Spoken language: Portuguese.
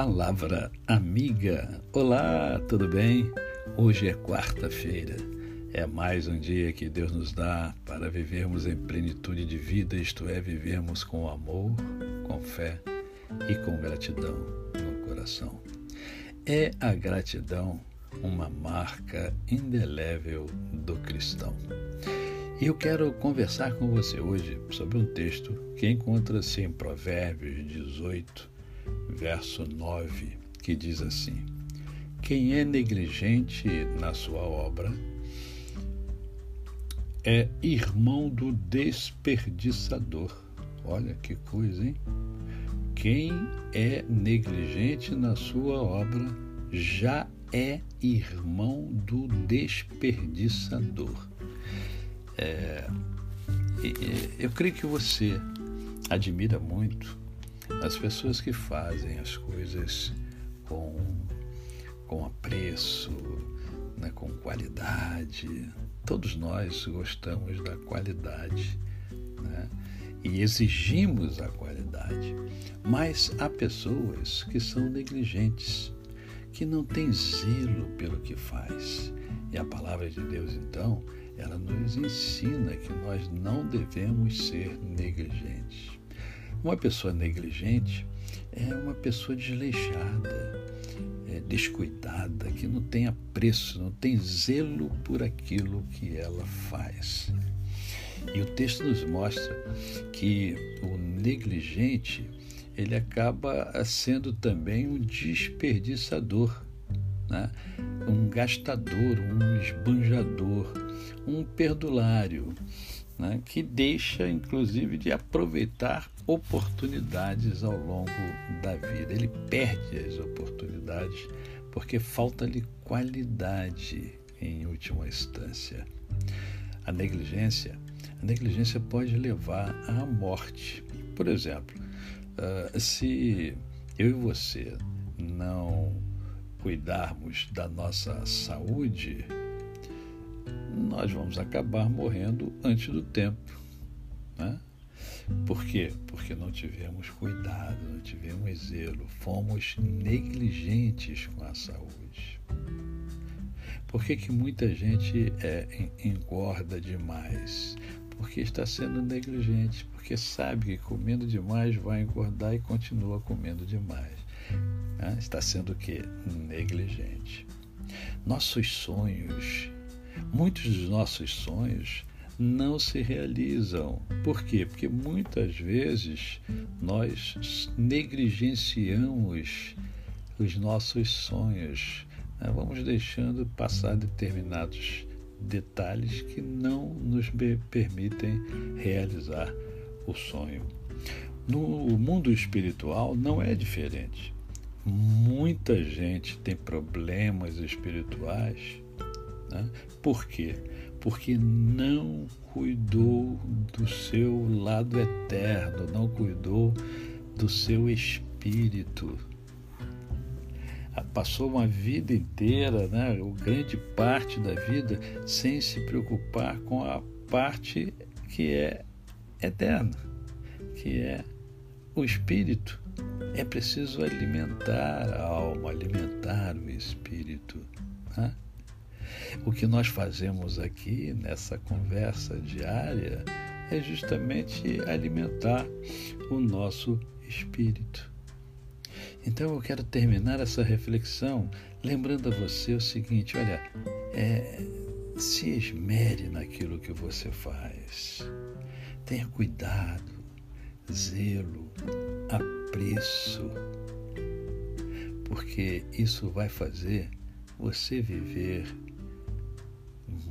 Palavra amiga. Olá, tudo bem? Hoje é quarta-feira. É mais um dia que Deus nos dá para vivermos em plenitude de vida, isto é, vivermos com amor, com fé e com gratidão no coração. É a gratidão uma marca indelével do cristão. E eu quero conversar com você hoje sobre um texto que encontra-se em Provérbios 18, verso 9, que diz assim: Quem é negligente na sua obra é irmão do desperdiçador. Olha que coisa, hein? Quem é negligente na sua obra já é irmão do desperdiçador. É, eu creio que você admira muito as pessoas que fazem as coisas com, com apreço, né, com qualidade. Todos nós gostamos da qualidade né, e exigimos a qualidade. Mas há pessoas que são negligentes, que não têm zelo pelo que faz. E a palavra de Deus, então, ela nos ensina que nós não devemos ser negligentes. Uma pessoa negligente é uma pessoa desleixada, é descuidada, que não tem apreço, não tem zelo por aquilo que ela faz. E o texto nos mostra que o negligente ele acaba sendo também um desperdiçador, né? um gastador, um esbanjador, um perdulário, né? que deixa inclusive de aproveitar oportunidades ao longo da vida. Ele perde as oportunidades porque falta-lhe qualidade em última instância. A negligência, a negligência pode levar à morte. Por exemplo, uh, se eu e você não cuidarmos da nossa saúde, nós vamos acabar morrendo antes do tempo. Né? Por quê? Porque não tivemos cuidado, não tivemos zelo, fomos negligentes com a saúde. Por que, que muita gente é, engorda demais? Porque está sendo negligente, porque sabe que comendo demais vai engordar e continua comendo demais. Né? Está sendo o quê? Negligente. Nossos sonhos Muitos dos nossos sonhos não se realizam. Por quê? Porque muitas vezes nós negligenciamos os nossos sonhos. Né? Vamos deixando passar determinados detalhes que não nos permitem realizar o sonho. No mundo espiritual não é diferente. Muita gente tem problemas espirituais né? Por quê? Porque não cuidou do seu lado eterno, não cuidou do seu espírito. Ah, passou uma vida inteira, né, grande parte da vida, sem se preocupar com a parte que é eterna, que é o espírito. É preciso alimentar a alma, alimentar o espírito. Né? O que nós fazemos aqui nessa conversa diária é justamente alimentar o nosso espírito. Então eu quero terminar essa reflexão lembrando a você o seguinte: olha, é, se esmere naquilo que você faz, tenha cuidado, zelo, apreço, porque isso vai fazer você viver